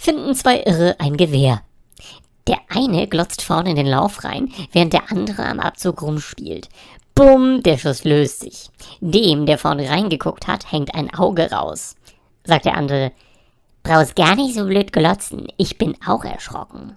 finden zwei Irre ein Gewehr. Der eine glotzt vorne in den Lauf rein, während der andere am Abzug rumspielt. Bumm, der Schuss löst sich. Dem, der vorne reingeguckt hat, hängt ein Auge raus. Sagt der andere, brauchst gar nicht so blöd glotzen, ich bin auch erschrocken.